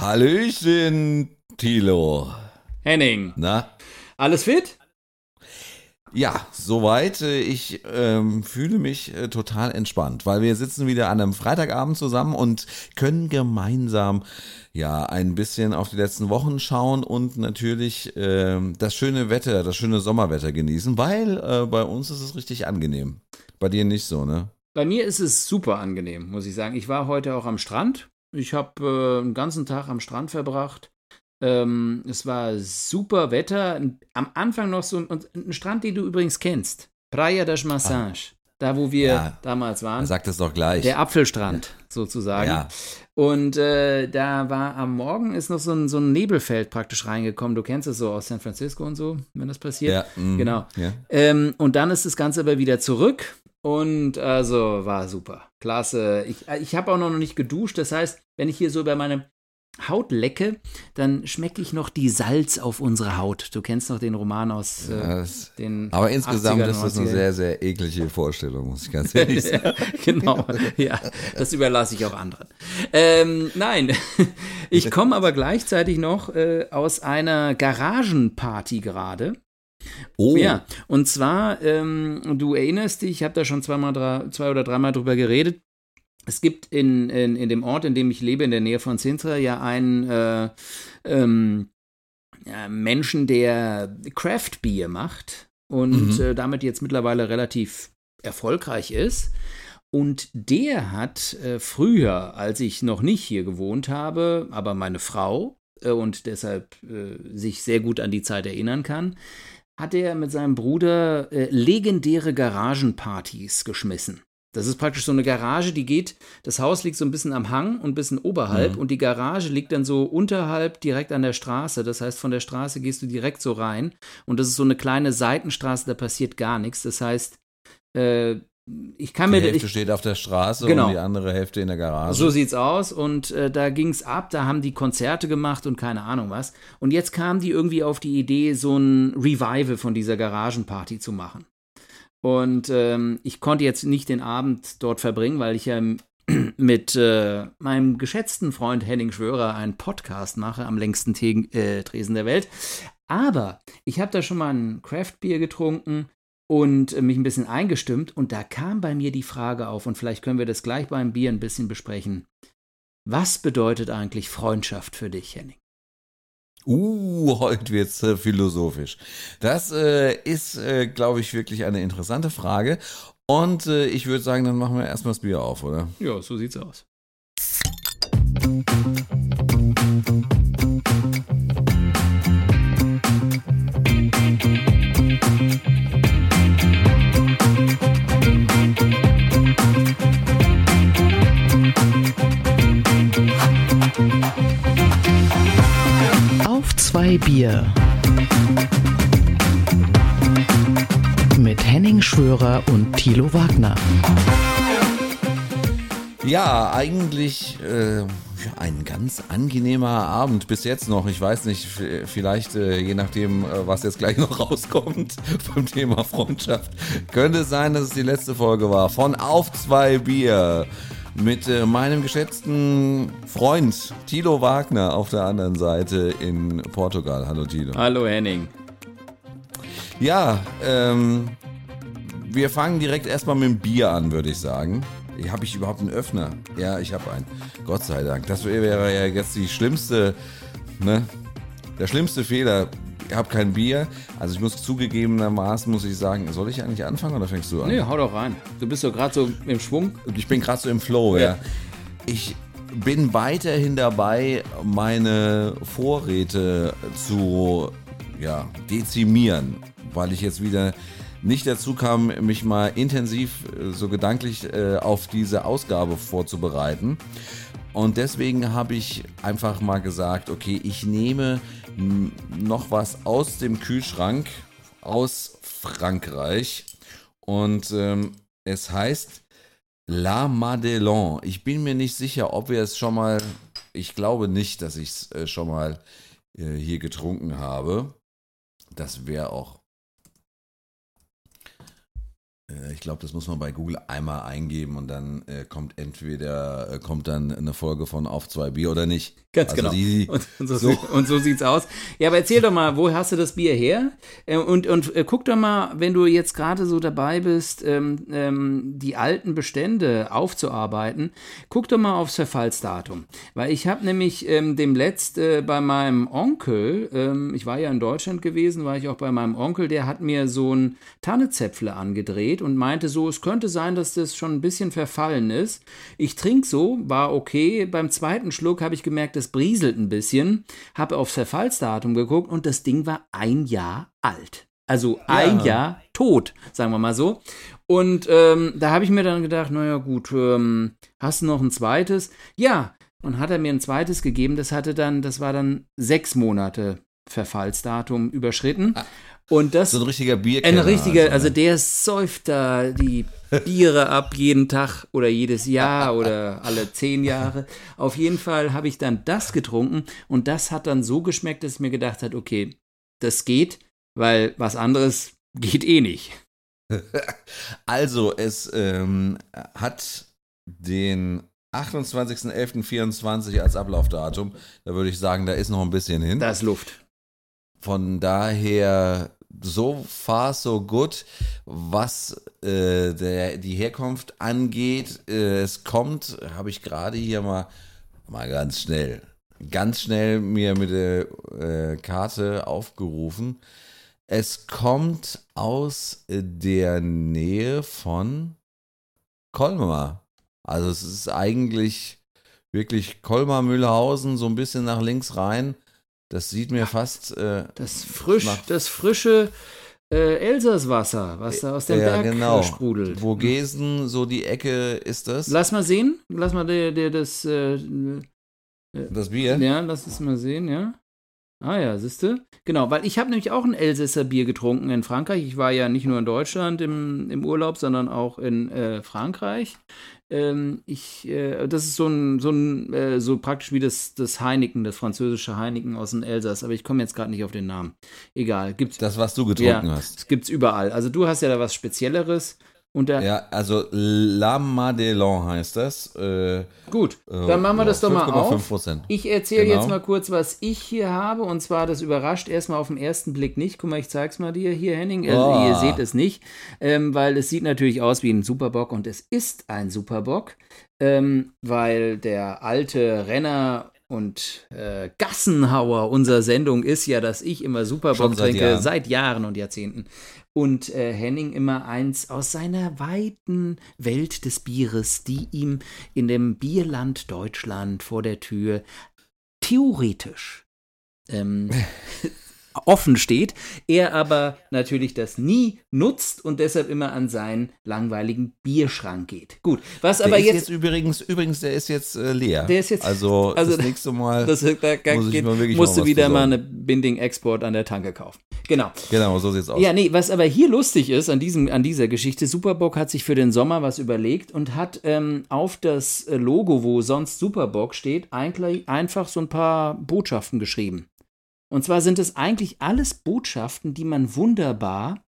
Hallöchen, Tilo. Henning. Na? Alles fit? Ja, soweit. Ich ähm, fühle mich äh, total entspannt, weil wir sitzen wieder an einem Freitagabend zusammen und können gemeinsam ja ein bisschen auf die letzten Wochen schauen und natürlich äh, das schöne Wetter, das schöne Sommerwetter genießen, weil äh, bei uns ist es richtig angenehm. Bei dir nicht so, ne? Bei mir ist es super angenehm, muss ich sagen. Ich war heute auch am Strand. Ich habe äh, einen ganzen Tag am Strand verbracht. Ähm, es war super Wetter. Am Anfang noch so ein, ein Strand, den du übrigens kennst. Praia das Massage. Da, wo wir ja, damals waren. Sag das doch gleich. Der Apfelstrand, ja. sozusagen. Ja. Und äh, da war am Morgen ist noch so ein, so ein Nebelfeld praktisch reingekommen. Du kennst es so aus San Francisco und so, wenn das passiert. Ja, mh, genau. Ähm, und dann ist das Ganze aber wieder zurück. Und also war super. Klasse. Ich, ich habe auch noch nicht geduscht. Das heißt, wenn ich hier so bei meinem Haut lecke, dann schmecke ich noch die Salz auf unsere Haut. Du kennst noch den Roman aus äh, das, den. Aber insgesamt ist das eine sehr, sehr eklige Vorstellung, muss ich ganz ehrlich sagen. genau, ja, das überlasse ich auch anderen. Ähm, nein, ich komme aber gleichzeitig noch äh, aus einer Garagenparty gerade. Oh. Ja, und zwar, ähm, du erinnerst dich, ich habe da schon zweimal, drei, zwei oder dreimal drüber geredet. Es gibt in, in, in dem Ort, in dem ich lebe, in der Nähe von Sintra, ja einen äh, ähm, ja, Menschen, der Craft Beer macht und mhm. äh, damit jetzt mittlerweile relativ erfolgreich ist. Und der hat äh, früher, als ich noch nicht hier gewohnt habe, aber meine Frau äh, und deshalb äh, sich sehr gut an die Zeit erinnern kann, hat er mit seinem Bruder äh, legendäre Garagenpartys geschmissen. Das ist praktisch so eine Garage, die geht, das Haus liegt so ein bisschen am Hang und ein bisschen oberhalb mhm. und die Garage liegt dann so unterhalb direkt an der Straße. Das heißt, von der Straße gehst du direkt so rein und das ist so eine kleine Seitenstraße, da passiert gar nichts. Das heißt, äh, ich kann die mir. Hälfte ich, steht auf der Straße genau. und die andere Hälfte in der Garage. So sieht's aus. Und äh, da ging's ab, da haben die Konzerte gemacht und keine Ahnung was. Und jetzt kamen die irgendwie auf die Idee, so ein Revival von dieser Garagenparty zu machen. Und ähm, ich konnte jetzt nicht den Abend dort verbringen, weil ich ja mit äh, meinem geschätzten Freund Henning Schwörer einen Podcast mache am längsten Te äh, Tresen der Welt. Aber ich habe da schon mal ein Craft-Bier getrunken und mich ein bisschen eingestimmt und da kam bei mir die Frage auf und vielleicht können wir das gleich beim Bier ein bisschen besprechen. Was bedeutet eigentlich Freundschaft für dich, Henning? Uh, heute wird's äh, philosophisch. Das äh, ist, äh, glaube ich, wirklich eine interessante Frage. Und äh, ich würde sagen, dann machen wir erstmal das Bier auf, oder? Ja, so sieht's aus. Zwei Bier. Mit Henning Schwörer und Thilo Wagner. Ja, eigentlich äh, ein ganz angenehmer Abend bis jetzt noch. Ich weiß nicht, vielleicht äh, je nachdem, äh, was jetzt gleich noch rauskommt vom Thema Freundschaft, könnte es sein, dass es die letzte Folge war von Auf zwei Bier mit äh, meinem geschätzten Freund Tilo Wagner auf der anderen Seite in Portugal. Hallo Tilo. Hallo Henning. Ja, ähm, wir fangen direkt erstmal mit dem Bier an, würde ich sagen. Habe ich überhaupt einen Öffner? Ja, ich habe einen. Gott sei Dank. Das wäre ja jetzt die schlimmste, ne? Der schlimmste Fehler, habe kein Bier. Also ich muss zugegebenermaßen, muss ich sagen, soll ich eigentlich anfangen oder fängst du an? Nee, hau doch rein. Du bist doch gerade so im Schwung. Ich bin gerade so im Flow, ja. ja. Ich bin weiterhin dabei, meine Vorräte zu ja, dezimieren, weil ich jetzt wieder nicht dazu kam, mich mal intensiv äh, so gedanklich äh, auf diese Ausgabe vorzubereiten. Und deswegen habe ich einfach mal gesagt, okay, ich nehme noch was aus dem Kühlschrank aus Frankreich und ähm, es heißt La Madelon. Ich bin mir nicht sicher, ob wir es schon mal, ich glaube nicht, dass ich es äh, schon mal äh, hier getrunken habe. Das wäre auch ich glaube, das muss man bei Google einmal eingeben und dann äh, kommt entweder äh, kommt dann eine Folge von Auf zwei Bier oder nicht. Ganz also genau. Die, und, und, so, so. und, so, sieht's aus. Ja, aber erzähl doch mal, wo hast du das Bier her? Äh, und, und äh, guck doch mal, wenn du jetzt gerade so dabei bist, ähm, ähm, die alten Bestände aufzuarbeiten, guck doch mal aufs Verfallsdatum. Weil ich habe nämlich ähm, dem letzt äh, bei meinem Onkel, ähm, ich war ja in Deutschland gewesen, war ich auch bei meinem Onkel, der hat mir so ein Tannezäpfle angedreht und meinte so, es könnte sein, dass das schon ein bisschen verfallen ist. Ich trinke so, war okay. Beim zweiten Schluck habe ich gemerkt, das brieselt ein bisschen, habe aufs Verfallsdatum geguckt und das Ding war ein Jahr alt. Also ein ja. Jahr tot, sagen wir mal so. Und ähm, da habe ich mir dann gedacht, naja gut, ähm, hast du noch ein zweites? Ja, und hat er mir ein zweites gegeben, das hatte dann, das war dann sechs Monate Verfallsdatum überschritten. Ah, und das so ein richtiger Bier. Ein richtiger, also, also der säuft da die Biere ab jeden Tag oder jedes Jahr oder alle zehn Jahre. Auf jeden Fall habe ich dann das getrunken und das hat dann so geschmeckt, dass ich mir gedacht hat, okay, das geht, weil was anderes geht eh nicht. Also, es ähm, hat den 28.11.24 als Ablaufdatum. Da würde ich sagen, da ist noch ein bisschen hin. Da ist Luft. Von daher so far so good, was äh, der, die Herkunft angeht. Äh, es kommt, habe ich gerade hier mal, mal ganz schnell, ganz schnell mir mit der äh, Karte aufgerufen. Es kommt aus der Nähe von Colmar. Also es ist eigentlich wirklich Colmar-Mühlhausen, so ein bisschen nach links rein. Das sieht mir fast. Äh, das frisch, das frische äh, Elsasswasser, was da aus dem ja, Berg genau. sprudelt. Vogesen, so die Ecke ist das. Lass mal sehen. Lass mal der, der das. Äh, äh, das Bier? Ja, lass es mal sehen, ja. Ah ja, siehst du? Genau, weil ich habe nämlich auch ein Elsässer Bier getrunken in Frankreich. Ich war ja nicht nur in Deutschland im, im Urlaub, sondern auch in äh, Frankreich. Ähm, ich, äh, das ist so ein, so ein, äh, so praktisch wie das, das Heineken, das französische Heineken aus dem Elsass, aber ich komme jetzt gerade nicht auf den Namen. Egal, gibt's. Das, was du getrunken ja, hast. Das gibt's überall. Also du hast ja da was Spezielleres. Und der, ja, also La Madelon heißt das. Äh, Gut, äh, dann machen wir das doch mal auf. Ich erzähle genau. jetzt mal kurz, was ich hier habe. Und zwar, das überrascht erstmal auf den ersten Blick nicht. Guck mal, ich zeig's mal dir hier, Henning. Also, oh. Ihr seht es nicht, ähm, weil es sieht natürlich aus wie ein Superbock und es ist ein Superbock, ähm, weil der alte Renner und äh, Gassenhauer unserer Sendung ist ja, dass ich immer Superbock trinke, Jahren. seit Jahren und Jahrzehnten und äh, Henning immer eins aus seiner weiten Welt des Bieres, die ihm in dem Bierland Deutschland vor der Tür theoretisch ähm, offen steht, er aber natürlich das nie nutzt und deshalb immer an seinen langweiligen Bierschrank geht. Gut, was der aber jetzt, jetzt, übrigens übrigens der ist jetzt äh, leer. Der ist jetzt also, also das nächste Mal das, da muss geht, musst du wieder mal eine Binding Export an der Tanke kaufen. Genau. Genau, so sieht's aus. Ja, nee, was aber hier lustig ist an diesem an dieser Geschichte, Superbock hat sich für den Sommer was überlegt und hat ähm, auf das äh, Logo, wo sonst Superbock steht, eigentlich einfach so ein paar Botschaften geschrieben. Und zwar sind es eigentlich alles Botschaften, die man wunderbar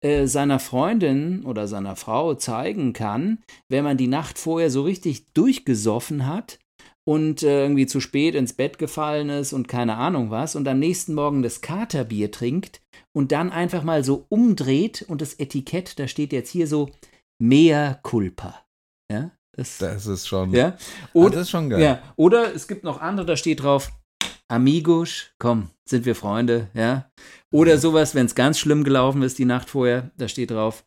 äh, seiner Freundin oder seiner Frau zeigen kann, wenn man die Nacht vorher so richtig durchgesoffen hat und äh, irgendwie zu spät ins Bett gefallen ist und keine Ahnung was und am nächsten Morgen das Katerbier trinkt und dann einfach mal so umdreht und das Etikett, da steht jetzt hier so Mea culpa. Ja, das, das ist schon. Ja, oder, das ist schon geil. Ja, oder es gibt noch andere, da steht drauf Amigos, komm, sind wir Freunde, ja? Oder sowas, wenn es ganz schlimm gelaufen ist die Nacht vorher, da steht drauf,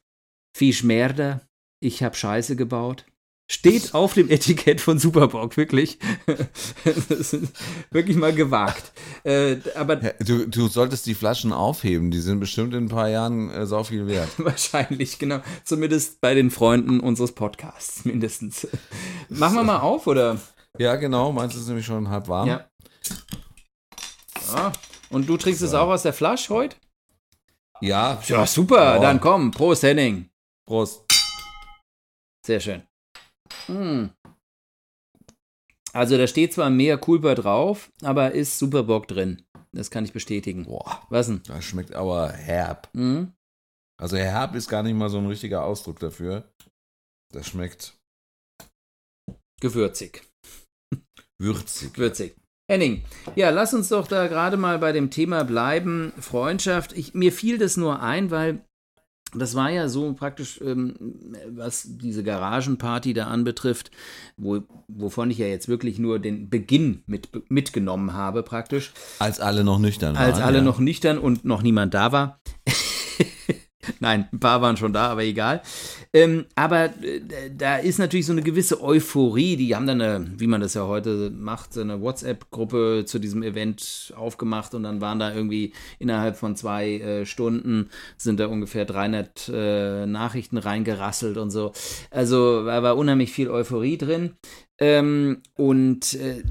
Fisch Merda, ich hab Scheiße gebaut. Steht auf dem Etikett von Superbock, wirklich. das ist wirklich mal gewagt. Äh, aber du, du, solltest die Flaschen aufheben, die sind bestimmt in ein paar Jahren äh, sau viel wert. Wahrscheinlich, genau. Zumindest bei den Freunden unseres Podcasts, mindestens. Machen wir mal auf, oder? Ja, genau. Meinst du, es ist nämlich schon halb warm? Ja. Ja. Und du trinkst so. es auch aus der Flasche heute? Ja. Ja, super. Ja. Dann komm. Prost, Henning. Prost. Sehr schön. Hm. Also da steht zwar mehr Culpa drauf, aber ist super Bock drin. Das kann ich bestätigen. Boah. Was denn? Das schmeckt aber herb. Mhm. Also herb ist gar nicht mal so ein richtiger Ausdruck dafür. Das schmeckt gewürzig. Würzig. Würzig. Henning, ja, lass uns doch da gerade mal bei dem Thema bleiben. Freundschaft. Ich, mir fiel das nur ein, weil das war ja so praktisch, ähm, was diese Garagenparty da anbetrifft, wo, wovon ich ja jetzt wirklich nur den Beginn mit, mitgenommen habe, praktisch. Als alle noch nüchtern waren. Als alle ja. noch nüchtern und noch niemand da war. Nein, ein paar waren schon da, aber egal. Ähm, aber äh, da ist natürlich so eine gewisse Euphorie. Die haben dann, eine, wie man das ja heute macht, eine WhatsApp-Gruppe zu diesem Event aufgemacht und dann waren da irgendwie innerhalb von zwei äh, Stunden sind da ungefähr 300 äh, Nachrichten reingerasselt und so. Also da war unheimlich viel Euphorie drin. Ähm, und äh,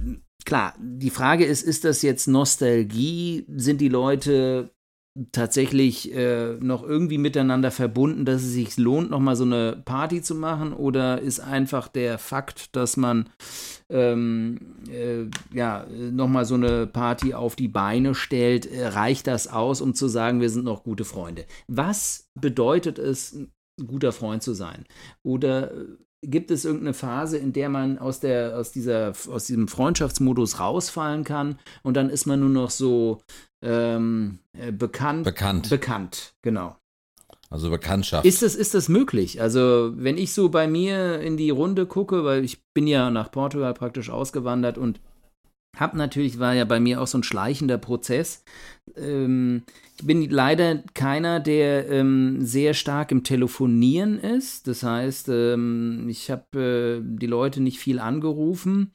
klar, die Frage ist, ist das jetzt Nostalgie? Sind die Leute tatsächlich äh, noch irgendwie miteinander verbunden, dass es sich lohnt, nochmal so eine Party zu machen? Oder ist einfach der Fakt, dass man ähm, äh, ja, nochmal so eine Party auf die Beine stellt, äh, reicht das aus, um zu sagen, wir sind noch gute Freunde? Was bedeutet es, ein guter Freund zu sein? Oder äh, gibt es irgendeine Phase, in der man aus, der, aus, dieser, aus diesem Freundschaftsmodus rausfallen kann und dann ist man nur noch so ähm, äh, bekannt. Bekannt. Bekannt, genau. Also Bekanntschaft. Ist das, ist das möglich? Also, wenn ich so bei mir in die Runde gucke, weil ich bin ja nach Portugal praktisch ausgewandert und hab natürlich, war ja bei mir auch so ein schleichender Prozess. Ähm, ich bin leider keiner, der ähm, sehr stark im Telefonieren ist. Das heißt, ähm, ich habe äh, die Leute nicht viel angerufen.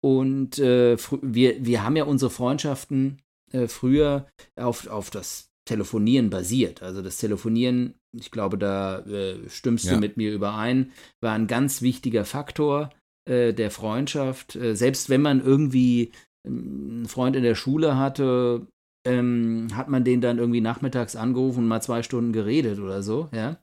Und äh, wir, wir haben ja unsere Freundschaften äh, früher auf, auf das Telefonieren basiert. Also das Telefonieren, ich glaube, da äh, stimmst ja. du mit mir überein, war ein ganz wichtiger Faktor äh, der Freundschaft. Äh, selbst wenn man irgendwie ähm, einen Freund in der Schule hatte, ähm, hat man den dann irgendwie nachmittags angerufen und mal zwei Stunden geredet oder so, ja.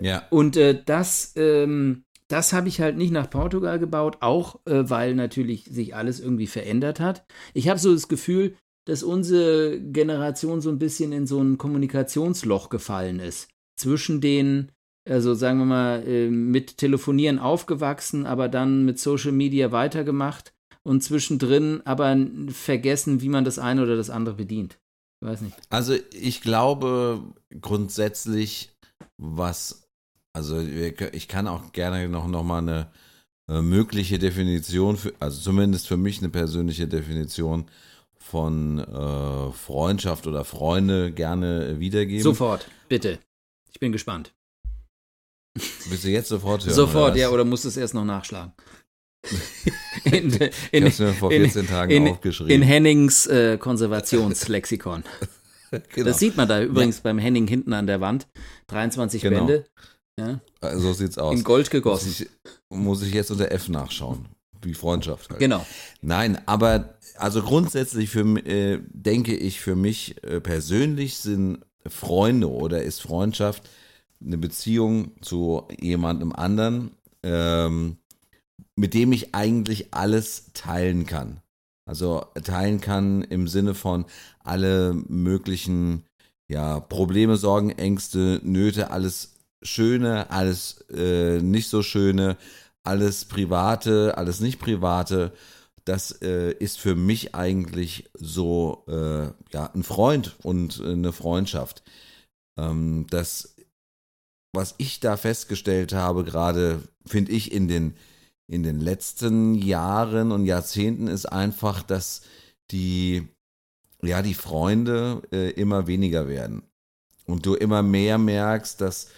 Ja. Und äh, das, ähm, das habe ich halt nicht nach Portugal gebaut, auch äh, weil natürlich sich alles irgendwie verändert hat. Ich habe so das Gefühl, dass unsere Generation so ein bisschen in so ein Kommunikationsloch gefallen ist. Zwischen den, also sagen wir mal, äh, mit Telefonieren aufgewachsen, aber dann mit Social Media weitergemacht und zwischendrin aber vergessen, wie man das eine oder das andere bedient. Ich weiß nicht. Also ich glaube grundsätzlich, was, also ich kann auch gerne noch, noch mal eine äh, mögliche Definition, für, also zumindest für mich eine persönliche Definition von äh, Freundschaft oder Freunde gerne wiedergeben. Sofort, bitte. Ich bin gespannt. Willst du jetzt sofort hören? Sofort, ja, oder musst du es erst noch nachschlagen? in, in, ich mir vor 14 in, Tagen in, aufgeschrieben. In Hennings äh, Konservationslexikon. genau. Das sieht man da übrigens ja. beim Henning hinten an der Wand. 23 genau. Bände. Ja. So sieht's aus. In Gold gegossen. Muss ich, muss ich jetzt unter F nachschauen. Wie Freundschaft halt. Genau. Nein, aber also grundsätzlich für, äh, denke ich, für mich äh, persönlich sind Freunde oder ist Freundschaft eine Beziehung zu jemandem anderen, ähm, mit dem ich eigentlich alles teilen kann. Also teilen kann im Sinne von alle möglichen ja, Probleme, Sorgen, Ängste, Nöte, alles Schöne, alles äh, nicht so Schöne, alles Private, alles nicht Private. Das äh, ist für mich eigentlich so äh, ja, ein Freund und eine Freundschaft. Ähm, das, was ich da festgestellt habe, gerade finde ich in den in den letzten Jahren und Jahrzehnten ist einfach, dass die, ja, die Freunde äh, immer weniger werden. Und du immer mehr merkst, dass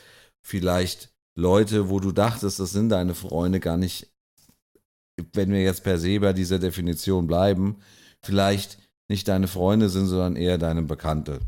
vielleicht Leute, wo du dachtest, das sind deine Freunde, gar nicht, wenn wir jetzt per se bei dieser Definition bleiben, vielleicht nicht deine Freunde sind, sondern eher deine Bekannte.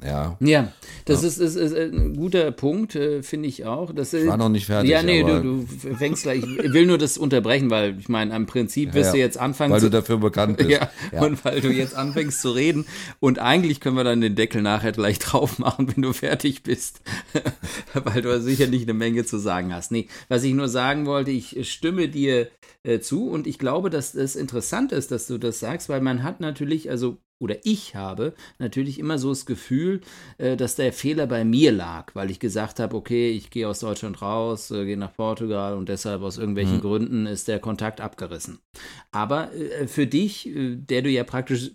Ja. Ja, das ja. Ist, ist, ist, ein guter Punkt, äh, finde ich auch. Das, ich war noch nicht fertig. Ja, nee, du, du fängst gleich. Ich will nur das unterbrechen, weil ich meine, am Prinzip wirst ja, du jetzt anfangen. Weil zu, du dafür bekannt bist. Ja, ja, und weil du jetzt anfängst zu reden. Und eigentlich können wir dann den Deckel nachher gleich drauf machen, wenn du fertig bist. weil du sicherlich eine Menge zu sagen hast. Nee, was ich nur sagen wollte, ich stimme dir äh, zu und ich glaube, dass es interessant ist, dass du das sagst, weil man hat natürlich, also oder ich habe natürlich immer so das Gefühl, äh, dass der Fehler bei mir lag, weil ich gesagt habe, okay, ich gehe aus Deutschland raus, äh, gehe nach Portugal und deshalb aus irgendwelchen mhm. Gründen ist der Kontakt abgerissen. Aber äh, für dich, der du ja praktisch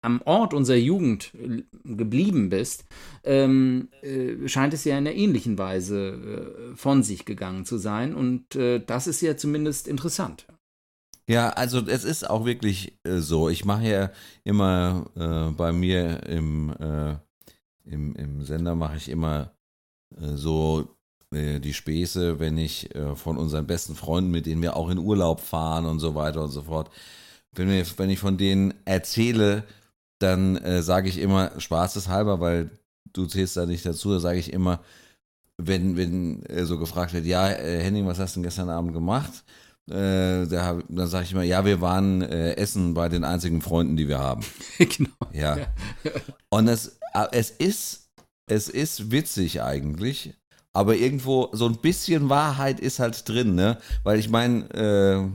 am Ort unserer Jugend geblieben bist, ähm, äh, scheint es ja in einer ähnlichen Weise äh, von sich gegangen zu sein. Und äh, das ist ja zumindest interessant. Ja, also es ist auch wirklich äh, so. Ich mache ja immer äh, bei mir im, äh, im, im Sender mache ich immer äh, so äh, die Späße, wenn ich äh, von unseren besten Freunden, mit denen wir auch in Urlaub fahren und so weiter und so fort, wenn, wir, wenn ich von denen erzähle, dann sage ich immer spaßeshalber, weil du zählst da nicht dazu, da sage ich immer, wenn, wenn so gefragt wird, ja, Henning, was hast du denn gestern Abend gemacht? Äh, da, dann sage ich immer, ja, wir waren äh, essen bei den einzigen Freunden, die wir haben. genau. Ja. ja. Und es, äh, es ist, es ist witzig eigentlich, aber irgendwo so ein bisschen Wahrheit ist halt drin, ne? Weil ich meine, äh,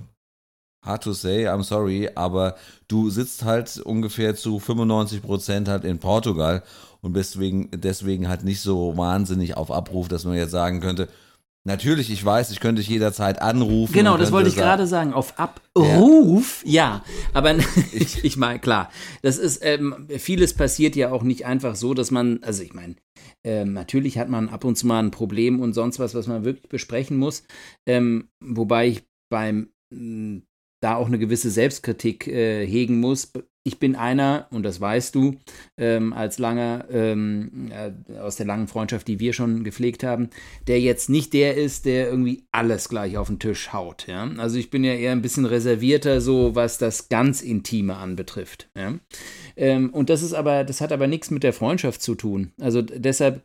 hard to say, I'm sorry, aber du sitzt halt ungefähr zu 95 Prozent halt in Portugal und deswegen, deswegen halt nicht so wahnsinnig auf Abruf, dass man jetzt sagen könnte, Natürlich, ich weiß, ich könnte dich jederzeit anrufen. Genau, das wollte ich gerade sagen. Auf Abruf, ja. ja. Aber ich, ich meine, klar, das ist, ähm, vieles passiert ja auch nicht einfach so, dass man, also ich meine, ähm, natürlich hat man ab und zu mal ein Problem und sonst was, was man wirklich besprechen muss. Ähm, wobei ich beim da auch eine gewisse Selbstkritik äh, hegen muss. Ich bin einer, und das weißt du, ähm, als langer, ähm, äh, aus der langen Freundschaft, die wir schon gepflegt haben, der jetzt nicht der ist, der irgendwie alles gleich auf den Tisch haut. Ja? Also ich bin ja eher ein bisschen reservierter, so was das ganz Intime anbetrifft. Ja? Ähm, und das ist aber, das hat aber nichts mit der Freundschaft zu tun. Also deshalb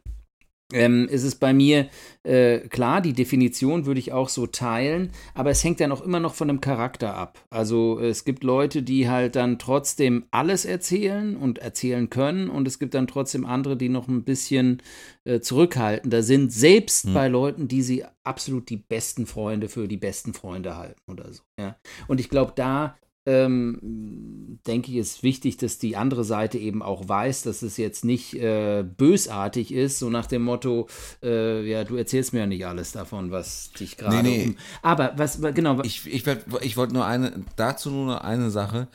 ähm, ist es bei mir äh, klar, die Definition würde ich auch so teilen, aber es hängt dann auch immer noch von dem Charakter ab. Also es gibt Leute, die halt dann trotzdem alles erzählen und erzählen können und es gibt dann trotzdem andere, die noch ein bisschen äh, zurückhaltender sind, selbst hm. bei Leuten, die sie absolut die besten Freunde für die besten Freunde halten oder so. Ja. Und ich glaube, da ähm, denke ich, ist wichtig, dass die andere Seite eben auch weiß, dass es jetzt nicht äh, bösartig ist, so nach dem Motto, äh, ja, du erzählst mir ja nicht alles davon, was dich gerade. Nee, nee. Um Aber was, genau. Ich, ich, ich wollte nur eine, dazu nur eine Sache.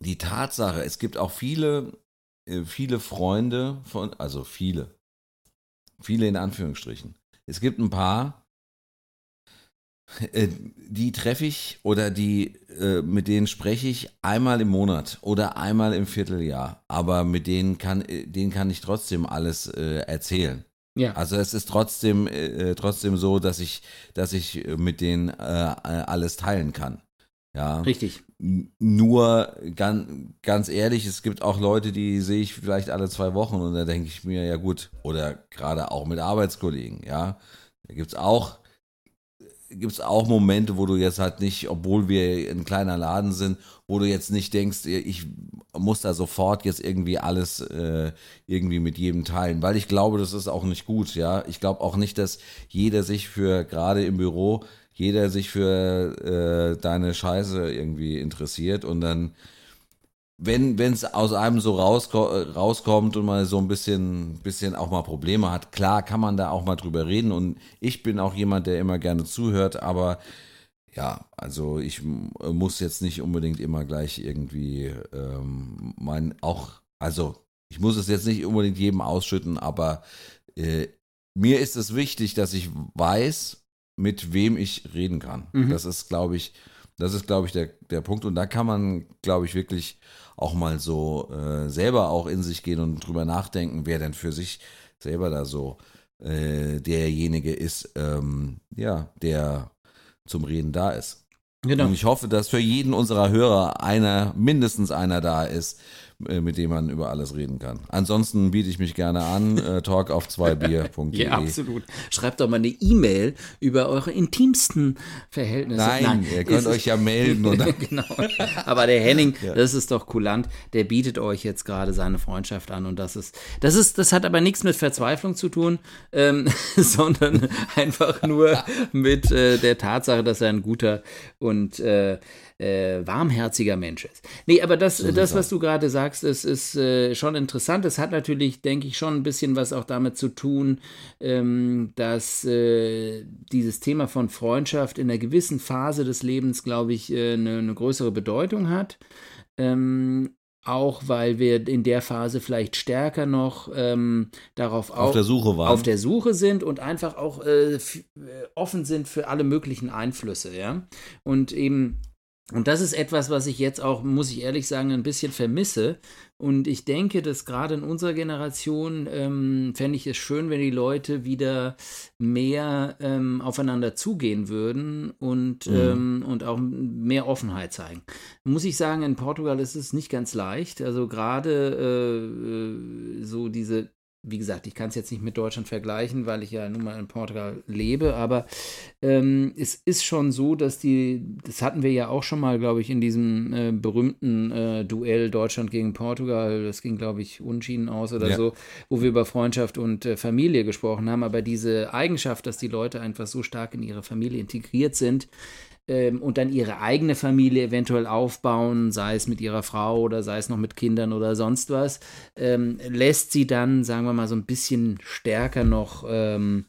Die Tatsache, es gibt auch viele, äh, viele Freunde von, also viele, viele in Anführungsstrichen. Es gibt ein paar, die treffe ich oder die, äh, mit denen spreche ich einmal im Monat oder einmal im Vierteljahr. Aber mit denen kann, äh, denen kann ich trotzdem alles äh, erzählen. Ja. Also es ist trotzdem, äh, trotzdem so, dass ich, dass ich mit denen äh, alles teilen kann. Ja. Richtig. Nur ganz, ganz ehrlich, es gibt auch Leute, die sehe ich vielleicht alle zwei Wochen und da denke ich mir, ja gut, oder gerade auch mit Arbeitskollegen, ja. Da gibt es auch gibt es auch Momente, wo du jetzt halt nicht, obwohl wir ein kleiner Laden sind, wo du jetzt nicht denkst, ich muss da sofort jetzt irgendwie alles äh, irgendwie mit jedem teilen, weil ich glaube, das ist auch nicht gut, ja. Ich glaube auch nicht, dass jeder sich für, gerade im Büro, jeder sich für äh, deine Scheiße irgendwie interessiert und dann wenn es aus einem so rausko rauskommt und man so ein bisschen, bisschen auch mal Probleme hat, klar kann man da auch mal drüber reden. Und ich bin auch jemand, der immer gerne zuhört, aber ja, also ich muss jetzt nicht unbedingt immer gleich irgendwie ähm, mein, auch, also ich muss es jetzt nicht unbedingt jedem ausschütten, aber äh, mir ist es wichtig, dass ich weiß, mit wem ich reden kann. Mhm. Das ist, glaube ich, das ist, glaube ich, der, der Punkt. Und da kann man, glaube ich, wirklich auch mal so äh, selber auch in sich gehen und drüber nachdenken, wer denn für sich selber da so äh, derjenige ist, ähm, ja, der zum Reden da ist. Genau. Und ich hoffe, dass für jeden unserer Hörer einer, mindestens einer da ist, mit dem man über alles reden kann. Ansonsten biete ich mich gerne an, äh, talk auf 2bier.de. ja, absolut. Schreibt doch mal eine E-Mail über eure intimsten Verhältnisse. Nein, Nein ihr könnt euch ja melden. Oder? genau. Aber der Henning, ja. das ist doch kulant, der bietet euch jetzt gerade seine Freundschaft an und das ist, das ist, das hat aber nichts mit Verzweiflung zu tun, ähm, sondern einfach nur mit äh, der Tatsache, dass er ein guter und äh, äh, warmherziger Mensch ist. Nee, aber das, so das was du gerade sagst, ist, ist äh, schon interessant. Es hat natürlich, denke ich, schon ein bisschen was auch damit zu tun, ähm, dass äh, dieses Thema von Freundschaft in einer gewissen Phase des Lebens, glaube ich, eine, äh, eine größere Bedeutung hat. Ähm, auch weil wir in der Phase vielleicht stärker noch ähm, darauf auf, auf der Suche waren. auf der Suche sind und einfach auch äh, äh offen sind für alle möglichen Einflüsse, ja. Und eben und das ist etwas, was ich jetzt auch, muss ich ehrlich sagen, ein bisschen vermisse. Und ich denke, dass gerade in unserer Generation ähm, fände ich es schön, wenn die Leute wieder mehr ähm, aufeinander zugehen würden und, mhm. ähm, und auch mehr Offenheit zeigen. Muss ich sagen, in Portugal ist es nicht ganz leicht. Also gerade äh, äh so diese wie gesagt, ich kann es jetzt nicht mit Deutschland vergleichen, weil ich ja nun mal in Portugal lebe, aber ähm, es ist schon so, dass die, das hatten wir ja auch schon mal, glaube ich, in diesem äh, berühmten äh, Duell Deutschland gegen Portugal, das ging, glaube ich, unschieden aus oder ja. so, wo wir über Freundschaft und äh, Familie gesprochen haben, aber diese Eigenschaft, dass die Leute einfach so stark in ihre Familie integriert sind, ähm, und dann ihre eigene Familie eventuell aufbauen, sei es mit ihrer Frau oder sei es noch mit Kindern oder sonst was, ähm, lässt sie dann, sagen wir mal, so ein bisschen stärker noch ähm,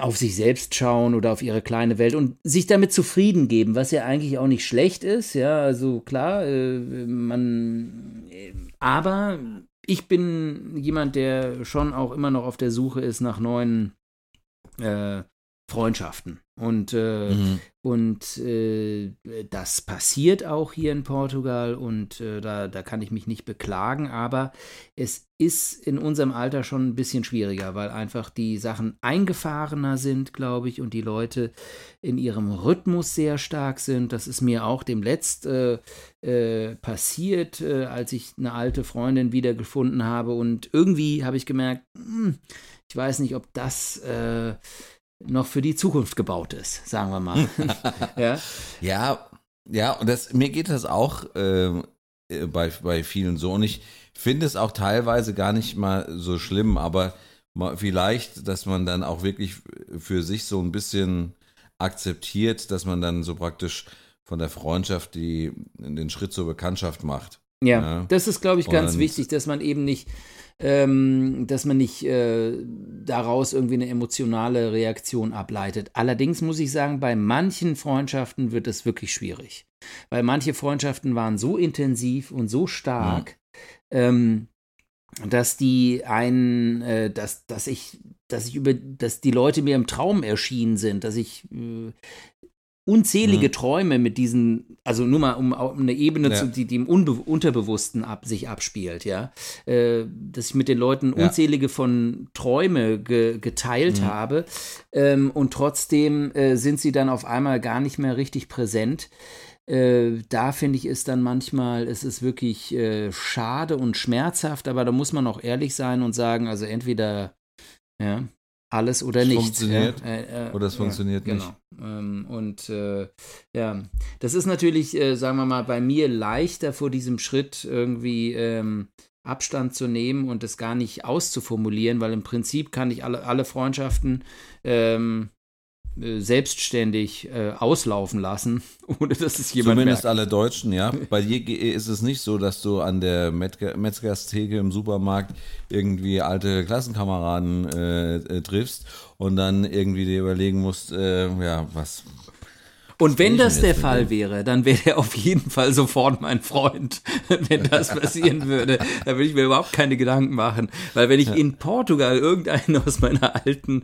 auf sich selbst schauen oder auf ihre kleine Welt und sich damit zufrieden geben, was ja eigentlich auch nicht schlecht ist, ja, also klar, äh, man, äh, aber ich bin jemand, der schon auch immer noch auf der Suche ist nach neuen äh, Freundschaften. Und, äh, mhm. und äh, das passiert auch hier in Portugal und äh, da, da kann ich mich nicht beklagen, aber es ist in unserem Alter schon ein bisschen schwieriger, weil einfach die Sachen eingefahrener sind, glaube ich, und die Leute in ihrem Rhythmus sehr stark sind. Das ist mir auch dem Letzt äh, äh, passiert, äh, als ich eine alte Freundin wiedergefunden habe und irgendwie habe ich gemerkt, hm, ich weiß nicht, ob das noch für die Zukunft gebaut ist, sagen wir mal. ja? ja, ja, und das, mir geht das auch ähm, äh, bei, bei vielen so. Und ich finde es auch teilweise gar nicht mal so schlimm, aber mal, vielleicht, dass man dann auch wirklich für sich so ein bisschen akzeptiert, dass man dann so praktisch von der Freundschaft die, den Schritt zur Bekanntschaft macht. Ja, ja. das ist, glaube ich, ganz und, wichtig, dass man eben nicht ähm, dass man nicht äh, daraus irgendwie eine emotionale Reaktion ableitet. Allerdings muss ich sagen, bei manchen Freundschaften wird es wirklich schwierig. Weil manche Freundschaften waren so intensiv und so stark, ja. ähm, dass die einen, äh, dass, dass ich, dass ich über, dass die Leute mir im Traum erschienen sind, dass ich äh, unzählige mhm. Träume mit diesen, also nur mal um, um eine Ebene ja. zu, die, die im Unbe Unterbewussten ab, sich abspielt, ja, äh, dass ich mit den Leuten ja. unzählige von Träume ge, geteilt mhm. habe ähm, und trotzdem äh, sind sie dann auf einmal gar nicht mehr richtig präsent. Äh, da finde ich es dann manchmal, es ist wirklich äh, schade und schmerzhaft, aber da muss man auch ehrlich sein und sagen, also entweder ja, alles oder es nicht. Funktioniert ja? äh, äh, oder es funktioniert ja, nicht. Genau. Ähm, und äh, ja, das ist natürlich, äh, sagen wir mal, bei mir leichter vor diesem Schritt irgendwie ähm, Abstand zu nehmen und es gar nicht auszuformulieren, weil im Prinzip kann ich alle, alle Freundschaften ähm, äh, selbstständig äh, auslaufen lassen, ohne dass es jemand Zumindest merkt. alle Deutschen, ja. Bei dir ist es nicht so, dass du an der Metzgerstheke im Supermarkt irgendwie alte Klassenkameraden äh, äh, triffst und dann irgendwie dir überlegen musst, äh, ja, was, und wenn das der Fall wäre, dann wäre er auf jeden Fall sofort mein Freund, wenn das passieren würde. Da würde ich mir überhaupt keine Gedanken machen. Weil wenn ich in Portugal irgendeinen aus meiner alten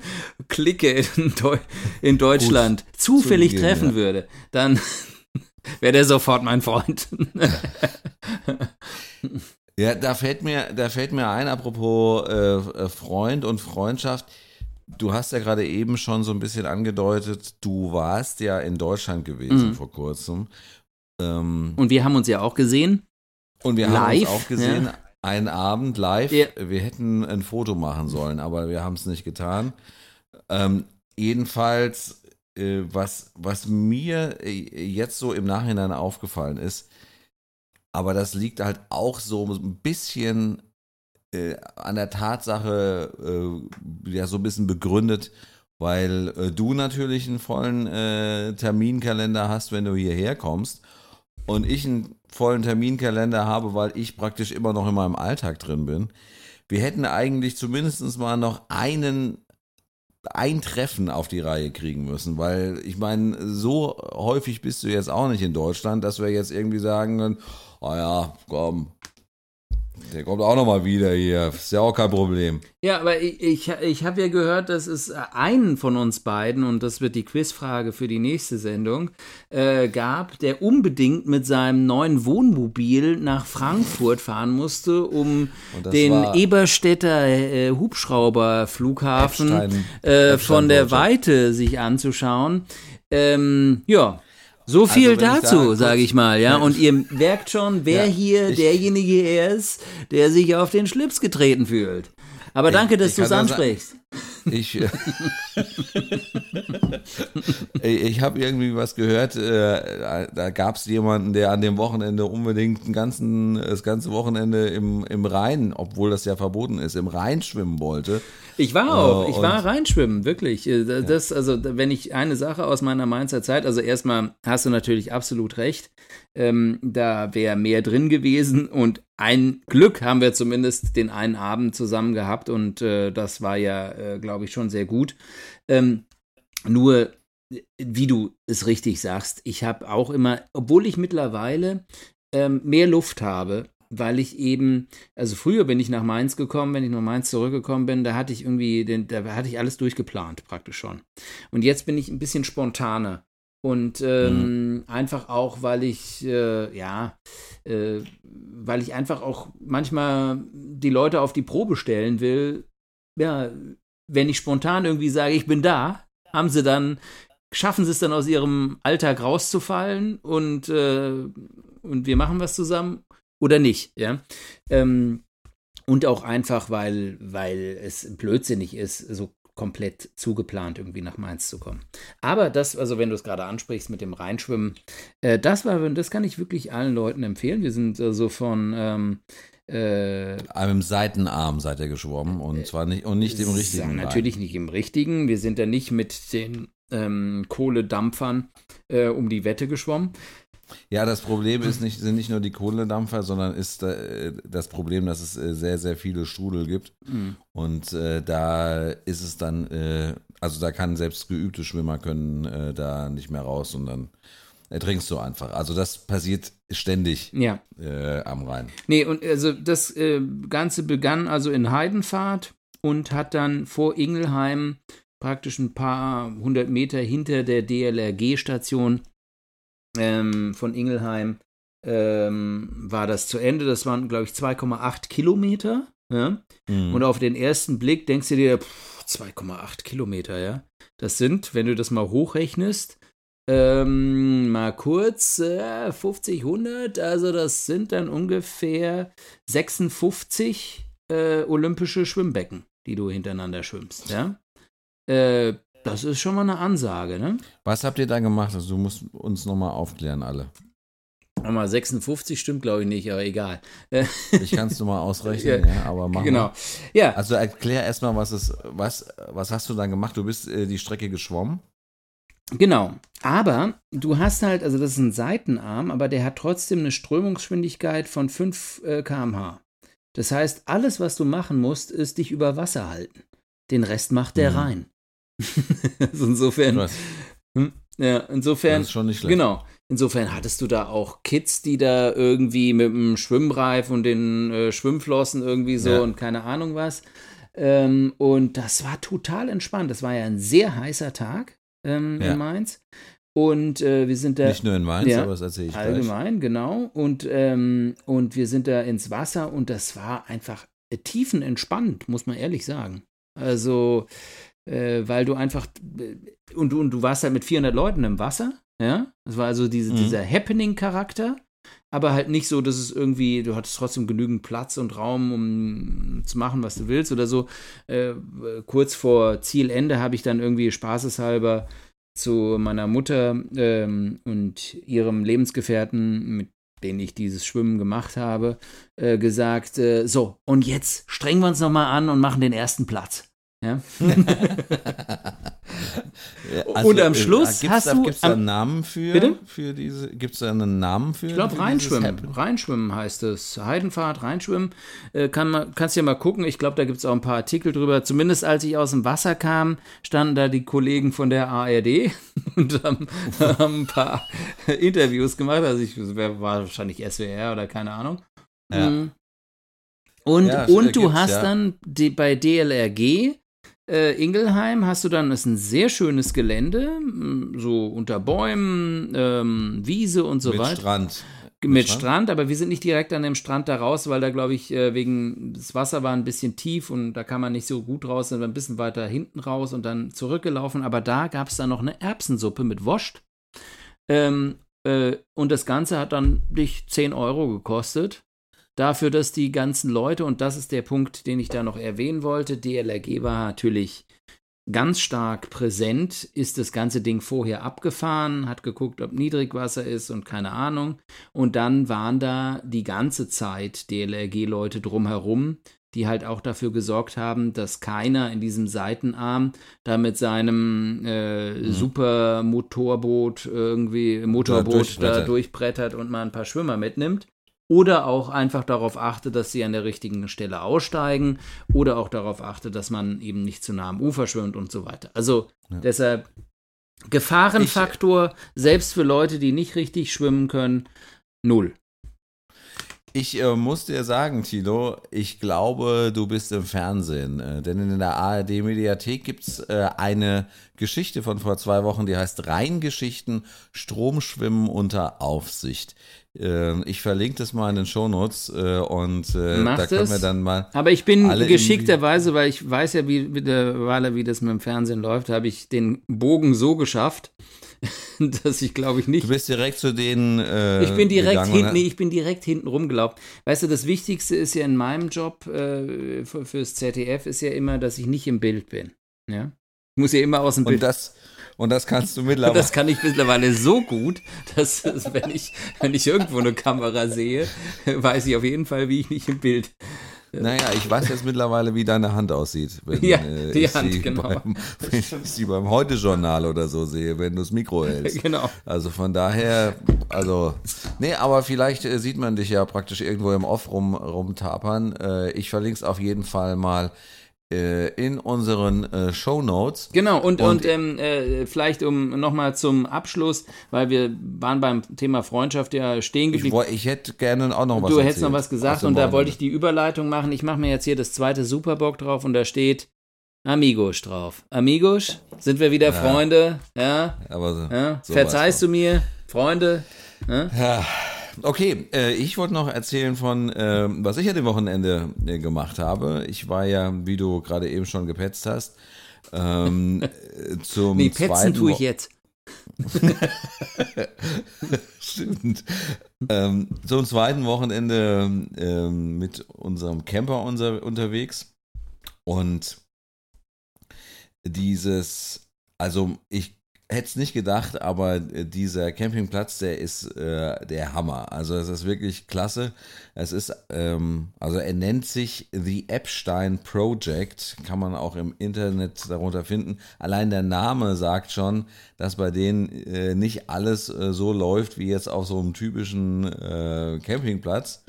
Clique in, Deu in Deutschland Gut, zufällig zugehen, treffen ja. würde, dann wäre der sofort mein Freund. ja, da fällt mir, da fällt mir ein, apropos äh, Freund und Freundschaft du hast ja gerade eben schon so ein bisschen angedeutet, du warst ja in Deutschland gewesen mhm. vor kurzem. Ähm, und wir haben uns ja auch gesehen. Und wir live, haben uns auch gesehen, ja. einen Abend live. Ja. Wir hätten ein Foto machen sollen, aber wir haben es nicht getan. Ähm, jedenfalls, äh, was, was mir äh, jetzt so im Nachhinein aufgefallen ist, aber das liegt halt auch so ein bisschen äh, an der Tatsache äh, ja so ein bisschen begründet weil äh, du natürlich einen vollen äh, Terminkalender hast, wenn du hierher kommst und ich einen vollen Terminkalender habe, weil ich praktisch immer noch in meinem Alltag drin bin. Wir hätten eigentlich zumindest mal noch einen ein Treffen auf die Reihe kriegen müssen, weil ich meine, so häufig bist du jetzt auch nicht in Deutschland, dass wir jetzt irgendwie sagen können, oh ja, komm, der kommt auch nochmal wieder hier. Ist ja auch kein Problem. Ja, aber ich, ich, ich habe ja gehört, dass es einen von uns beiden, und das wird die Quizfrage für die nächste Sendung, äh, gab, der unbedingt mit seinem neuen Wohnmobil nach Frankfurt fahren musste, um den Eberstädter äh, Hubschrauberflughafen äh, von der Weite sich anzuschauen. Ähm, ja, so viel also, dazu, sage ich mal, ja. Und ihr merkt schon, wer ja, hier derjenige ist, der sich auf den Schlips getreten fühlt. Aber danke, dass du es ansprichst. Ich, äh, ich habe irgendwie was gehört, äh, da gab es jemanden, der an dem Wochenende unbedingt ganzen, das ganze Wochenende im, im Rhein, obwohl das ja verboten ist, im Rhein schwimmen wollte. Ich war auch, ich war reinschwimmen, wirklich. Äh, das, also, wenn ich eine Sache aus meiner Mainzer Zeit, also erstmal hast du natürlich absolut recht, ähm, da wäre mehr drin gewesen und ein Glück haben wir zumindest den einen Abend zusammen gehabt und äh, das war ja, äh, glaube ich, schon sehr gut. Ähm, nur, wie du es richtig sagst, ich habe auch immer, obwohl ich mittlerweile ähm, mehr Luft habe, weil ich eben, also früher bin ich nach Mainz gekommen, wenn ich nach Mainz zurückgekommen bin, da hatte ich irgendwie, den, da hatte ich alles durchgeplant praktisch schon. Und jetzt bin ich ein bisschen spontaner. Und ähm, mhm. einfach auch, weil ich, äh, ja, äh, weil ich einfach auch manchmal die Leute auf die Probe stellen will. Ja, wenn ich spontan irgendwie sage, ich bin da, haben sie dann, schaffen sie es dann aus ihrem Alltag rauszufallen und, äh, und wir machen was zusammen oder nicht, ja. Ähm, und auch einfach, weil, weil es blödsinnig ist, so komplett zugeplant, irgendwie nach Mainz zu kommen. Aber das, also wenn du es gerade ansprichst mit dem Reinschwimmen, äh, das war, das kann ich wirklich allen Leuten empfehlen. Wir sind äh, so von ähm, äh, einem Seitenarm seid ihr geschwommen und zwar nicht und nicht im richtigen. Natürlich Rein. nicht im richtigen. Wir sind da nicht mit den ähm, Kohledampfern äh, um die Wette geschwommen. Ja, das Problem ist nicht, sind nicht nur die Kohledampfer, sondern ist äh, das Problem, dass es äh, sehr, sehr viele Strudel gibt. Mhm. Und äh, da ist es dann, äh, also da kann selbst geübte Schwimmer können äh, da nicht mehr raus und dann ertrinkst du einfach. Also das passiert ständig ja. Äh, am Rhein. Nee, und also das Ganze begann also in Heidenfahrt und hat dann vor Ingelheim praktisch ein paar hundert Meter hinter der DLRG-Station ähm, von Ingelheim ähm, war das zu Ende. Das waren, glaube ich, 2,8 Kilometer. Ja? Mhm. Und auf den ersten Blick denkst du dir, 2,8 Kilometer, ja. Das sind, wenn du das mal hochrechnest, ähm, mal kurz, äh, 50, 100, also das sind dann ungefähr 56 äh, olympische Schwimmbecken, die du hintereinander schwimmst, ja. Äh, das ist schon mal eine Ansage, ne? Was habt ihr da gemacht? Also, du musst uns nochmal aufklären, alle. Mal 56 stimmt, glaube ich nicht, aber egal. Ich kann es nur mal ausrechnen, ja, aber mach Genau. Ja. Also erklär erstmal, was ist, was, was hast du dann gemacht? Du bist äh, die Strecke geschwommen? Genau. Aber du hast halt, also das ist ein Seitenarm, aber der hat trotzdem eine Strömungsgeschwindigkeit von 5 äh, km/h. Das heißt, alles, was du machen musst, ist dich über Wasser halten. Den Rest macht der mhm. rein. also insofern. Was? Hm, ja, insofern. Das ist schon nicht schlecht. Genau. Insofern hattest du da auch Kids, die da irgendwie mit dem Schwimmreif und den äh, Schwimmflossen irgendwie so ja. und keine Ahnung was. Ähm, und das war total entspannt. Das war ja ein sehr heißer Tag ähm, ja. in Mainz. Und äh, wir sind da. Nicht nur in Mainz, ja, aber das erzähle ich Allgemein, gleich. genau. Und, ähm, und wir sind da ins Wasser und das war einfach tiefenentspannt, muss man ehrlich sagen. Also, äh, weil du einfach und, und du warst halt mit 400 Leuten im Wasser, ja. Das war also diese, mhm. dieser Happening-Charakter, aber halt nicht so, dass es irgendwie, du hattest trotzdem genügend Platz und Raum, um zu machen, was du willst oder so. Äh, kurz vor Zielende habe ich dann irgendwie spaßeshalber zu meiner Mutter ähm, und ihrem Lebensgefährten, mit denen ich dieses Schwimmen gemacht habe, äh, gesagt, äh, so, und jetzt strengen wir uns nochmal an und machen den ersten Platz. Ja. also, und am äh, Schluss gibt's hast da, du. Gibt es da einen Namen für, Bitte? für diese? Gibt es da einen Namen für? Ich glaube, Reinschwimmen. Reinschwimmen heißt es. Heidenfahrt, Reinschwimmen. Äh, kann man, kannst ja mal gucken. Ich glaube, da gibt es auch ein paar Artikel drüber. Zumindest als ich aus dem Wasser kam, standen da die Kollegen von der ARD und haben, haben ein paar Interviews gemacht. Also ich war wahrscheinlich SWR oder keine Ahnung. Ja. Mhm. Und, ja, und du hast ja. dann die, bei DLRG äh, Ingelheim hast du dann, ist ein sehr schönes Gelände, so unter Bäumen, ähm, Wiese und so Mit weiter. Strand. Mit, Strand? Strand, aber wir sind nicht direkt an dem Strand da raus, weil da, glaube ich, äh, wegen das Wasser war ein bisschen tief und da kann man nicht so gut raus, sind wir ein bisschen weiter hinten raus und dann zurückgelaufen. Aber da gab es dann noch eine Erbsensuppe mit Woscht. Ähm, äh, und das Ganze hat dann dich 10 Euro gekostet dafür, dass die ganzen Leute, und das ist der Punkt, den ich da noch erwähnen wollte, DLRG war natürlich ganz stark präsent, ist das ganze Ding vorher abgefahren, hat geguckt, ob Niedrigwasser ist und keine Ahnung. Und dann waren da die ganze Zeit DLRG-Leute drumherum, die halt auch dafür gesorgt haben, dass keiner in diesem Seitenarm da mit seinem äh, mhm. super Motorboot irgendwie Motorboot da durchbrettert und mal ein paar Schwimmer mitnimmt oder auch einfach darauf achte, dass sie an der richtigen Stelle aussteigen oder auch darauf achte, dass man eben nicht zu nah am Ufer schwimmt und so weiter. Also ja. deshalb Gefahrenfaktor, ich, selbst für Leute, die nicht richtig schwimmen können, null. Ich äh, muss dir sagen, Tilo, ich glaube, du bist im Fernsehen. Äh, denn in der ARD-Mediathek gibt es äh, eine Geschichte von vor zwei Wochen, die heißt Rheingeschichten, Stromschwimmen unter Aufsicht. Äh, ich verlinke das mal in den Shownotes äh, und äh, da können wir dann mal. Aber ich bin geschickterweise, weil ich weiß ja wie, mittlerweile, wie das mit dem Fernsehen läuft, habe ich den Bogen so geschafft, dass ich glaube ich nicht. Du bist direkt zu denen. Äh, ich bin direkt hinten, nee, ich bin direkt hinten rumgelaufen. Weißt du, das Wichtigste ist ja in meinem Job äh, fürs ZDF ist ja immer, dass ich nicht im Bild bin. Ja. Ich muss ja immer aus dem Bild. Und das, und das kannst du mittlerweile. Das kann ich mittlerweile so gut, dass, wenn, ich, wenn ich irgendwo eine Kamera sehe, weiß ich auf jeden Fall, wie ich nicht im Bild. Naja, ich weiß jetzt mittlerweile, wie deine Hand aussieht. Wenn, ja, äh, die Hand, genau. Beim, wenn ich sie beim Heute-Journal oder so sehe, wenn du das Mikro hältst. Genau. Also von daher, also, nee, aber vielleicht äh, sieht man dich ja praktisch irgendwo im Off rum, rumtapern. Äh, ich verlinke es auf jeden Fall mal in unseren äh, Show Notes. Genau, und, und, und ähm, äh, vielleicht um nochmal zum Abschluss, weil wir waren beim Thema Freundschaft ja stehen geblieben. Ich, ich hätte gerne auch noch was Du hättest noch was gesagt und da wollte ich die Überleitung machen. Ich mache mir jetzt hier das zweite Superbock drauf und da steht Amigos drauf. Amigos, sind wir wieder ja. Freunde? Ja. Aber so, ja? Verzeihst du mir, Freunde? Ja. ja. Okay, äh, ich wollte noch erzählen von, äh, was ich ja dem Wochenende äh, gemacht habe. Ich war ja, wie du gerade eben schon gepetzt hast, ähm, zum nee, petzen tue ich jetzt. Stimmt. Ähm, zum zweiten Wochenende ähm, mit unserem Camper unser, unterwegs. Und dieses, also ich hätte es nicht gedacht, aber äh, dieser Campingplatz, der ist äh, der Hammer. Also es ist wirklich klasse. Es ist, ähm, also er nennt sich The Epstein Project, kann man auch im Internet darunter finden. Allein der Name sagt schon, dass bei denen äh, nicht alles äh, so läuft wie jetzt auf so einem typischen äh, Campingplatz.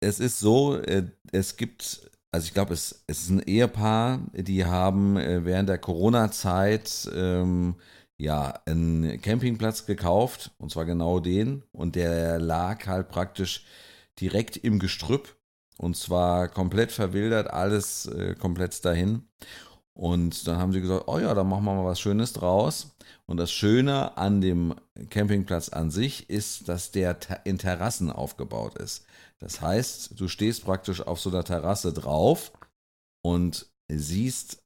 Es ist so, äh, es gibt also ich glaube, es, es, ist ein Ehepaar, die haben äh, während der Corona-Zeit ähm, ja einen Campingplatz gekauft, und zwar genau den, und der lag halt praktisch direkt im Gestrüpp, und zwar komplett verwildert, alles äh, komplett dahin. Und dann haben sie gesagt, oh ja, dann machen wir mal was Schönes draus. Und das Schöne an dem Campingplatz an sich ist, dass der in Terrassen aufgebaut ist. Das heißt, du stehst praktisch auf so einer Terrasse drauf und siehst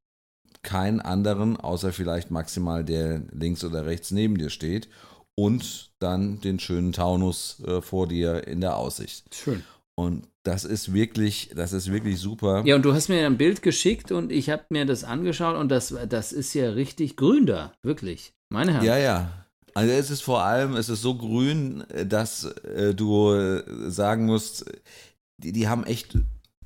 keinen anderen, außer vielleicht maximal der links oder rechts neben dir steht und dann den schönen Taunus äh, vor dir in der Aussicht. Schön. Und das ist wirklich, das ist wirklich super. Ja, und du hast mir ein Bild geschickt und ich habe mir das angeschaut und das, das ist ja richtig grün da, wirklich. Meine Herren. Ja, ja. Also es ist vor allem, es ist so grün, dass äh, du äh, sagen musst, die, die haben echt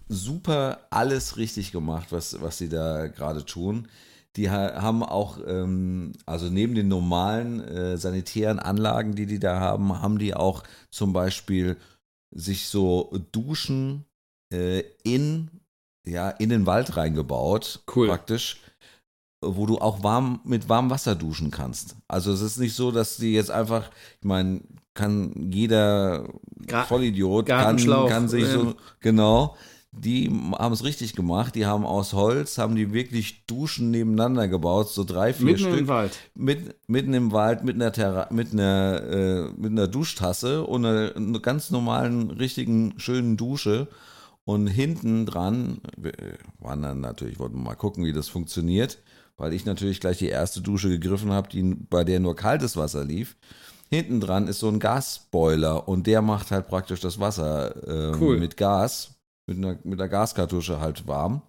super alles richtig gemacht, was, was sie da gerade tun. die haben auch, ähm, also neben den normalen äh, sanitären Anlagen, die die da haben, haben die auch zum Beispiel sich so Duschen äh, in, ja, in den Wald reingebaut, cool. praktisch, wo du auch warm mit warmem Wasser duschen kannst. Also es ist nicht so, dass die jetzt einfach, ich meine, kann jeder Gra Vollidiot kann, kann sich so genau die haben es richtig gemacht. Die haben aus Holz, haben die wirklich Duschen nebeneinander gebaut, so drei, vier mitten Stück. Mitten im Wald. Mit, mitten im Wald mit einer, Terra mit einer, äh, mit einer Duschtasse und einer, einer, ganz normalen, richtigen, schönen Dusche. Und hinten dran waren dann natürlich, wollten wir mal gucken, wie das funktioniert, weil ich natürlich gleich die erste Dusche gegriffen habe, bei der nur kaltes Wasser lief. Hinten dran ist so ein Gasboiler und der macht halt praktisch das Wasser äh, cool. mit Gas mit einer, mit einer Gaskartusche halt warm.